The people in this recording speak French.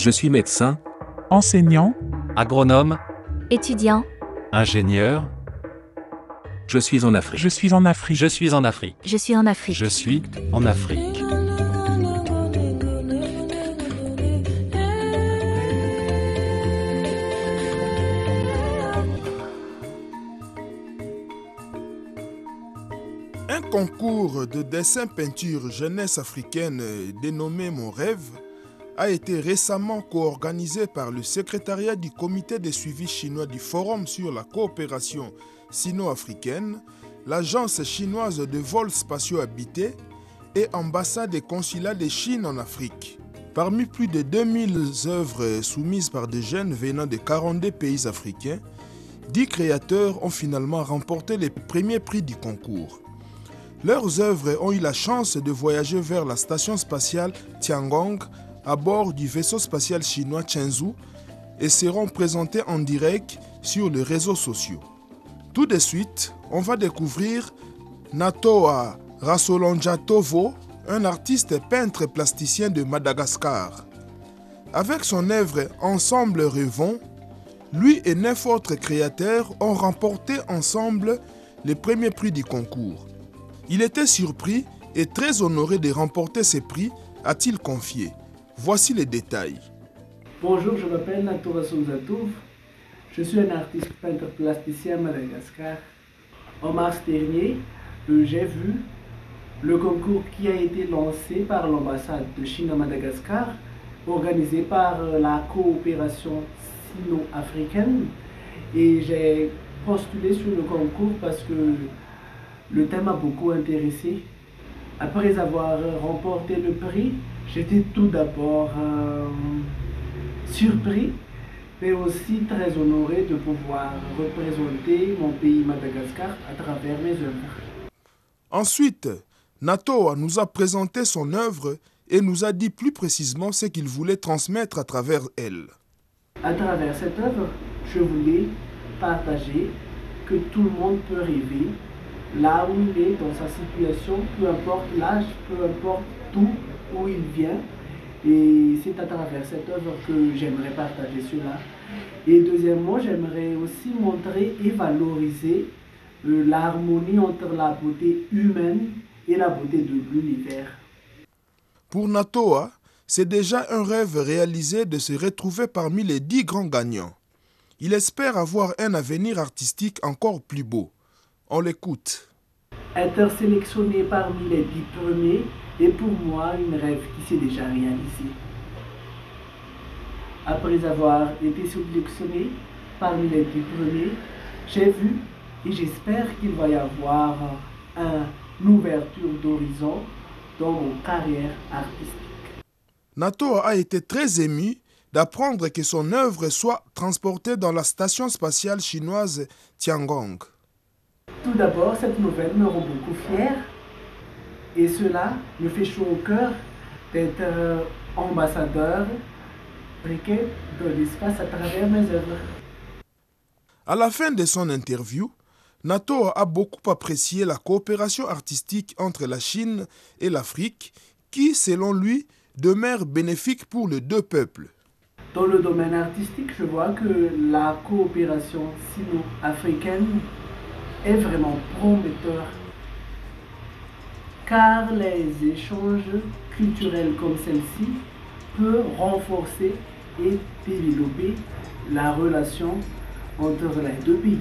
Je suis médecin, enseignant, agronome, étudiant, ingénieur, je suis en Afrique. je suis en Afrique. Je suis en Afrique. je suis en Afrique. je suis en Afrique. Un concours de dessin-peinture jeunesse africaine dénommé Mon rêve a été récemment co-organisé par le secrétariat du comité de suivi chinois du Forum sur la coopération sino-africaine, l'agence chinoise de vols spatiaux habités et ambassade et consulat de Chine en Afrique. Parmi plus de 2000 œuvres soumises par des jeunes venant de 42 pays africains, 10 créateurs ont finalement remporté les premiers prix du concours. Leurs œuvres ont eu la chance de voyager vers la station spatiale Tiangong à bord du vaisseau spatial chinois Chenzhou et seront présentées en direct sur les réseaux sociaux. Tout de suite, on va découvrir Natoa Rasolonja Tovo, un artiste peintre plasticien de Madagascar. Avec son œuvre Ensemble Rêvons, lui et neuf autres créateurs ont remporté ensemble les premiers prix du concours. Il était surpris et très honoré de remporter ces prix, a-t-il confié. Voici les détails. Bonjour, je m'appelle Natura Souzatouf. Je suis un artiste peintre plasticien à Madagascar. En mars dernier, euh, j'ai vu le concours qui a été lancé par l'ambassade de Chine à Madagascar, organisé par euh, la coopération sino-africaine. Et j'ai postulé sur le concours parce que le thème m'a beaucoup intéressé. Après avoir remporté le prix, j'étais tout d'abord euh, surpris, mais aussi très honoré de pouvoir représenter mon pays Madagascar à travers mes œuvres. Ensuite, Nato nous a présenté son œuvre et nous a dit plus précisément ce qu'il voulait transmettre à travers elle. À travers cette œuvre, je voulais partager que tout le monde peut rêver là où il est dans sa situation, peu importe l'âge, peu importe tout où il vient. Et c'est à travers cette œuvre que j'aimerais partager cela. Et deuxièmement, j'aimerais aussi montrer et valoriser euh, l'harmonie entre la beauté humaine et la beauté de l'univers. Pour Natoa, c'est déjà un rêve réalisé de se retrouver parmi les dix grands gagnants. Il espère avoir un avenir artistique encore plus beau. On l'écoute. Être sélectionné parmi les dix premiers est pour moi un rêve qui s'est déjà réalisé. Après avoir été sélectionné parmi les dix premiers, j'ai vu et j'espère qu'il va y avoir une ouverture d'horizon dans mon carrière artistique. Nato a été très ému d'apprendre que son œuvre soit transportée dans la station spatiale chinoise Tiangong. Tout d'abord, cette nouvelle me rend beaucoup fier et cela me fait chaud au cœur d'être euh, ambassadeur briquet de l'espace à travers mes œuvres. À la fin de son interview, Nato a beaucoup apprécié la coopération artistique entre la Chine et l'Afrique qui, selon lui, demeure bénéfique pour les deux peuples. Dans le domaine artistique, je vois que la coopération sino-africaine est vraiment prometteur car les échanges culturels comme celle-ci peuvent renforcer et développer la relation entre les deux pays.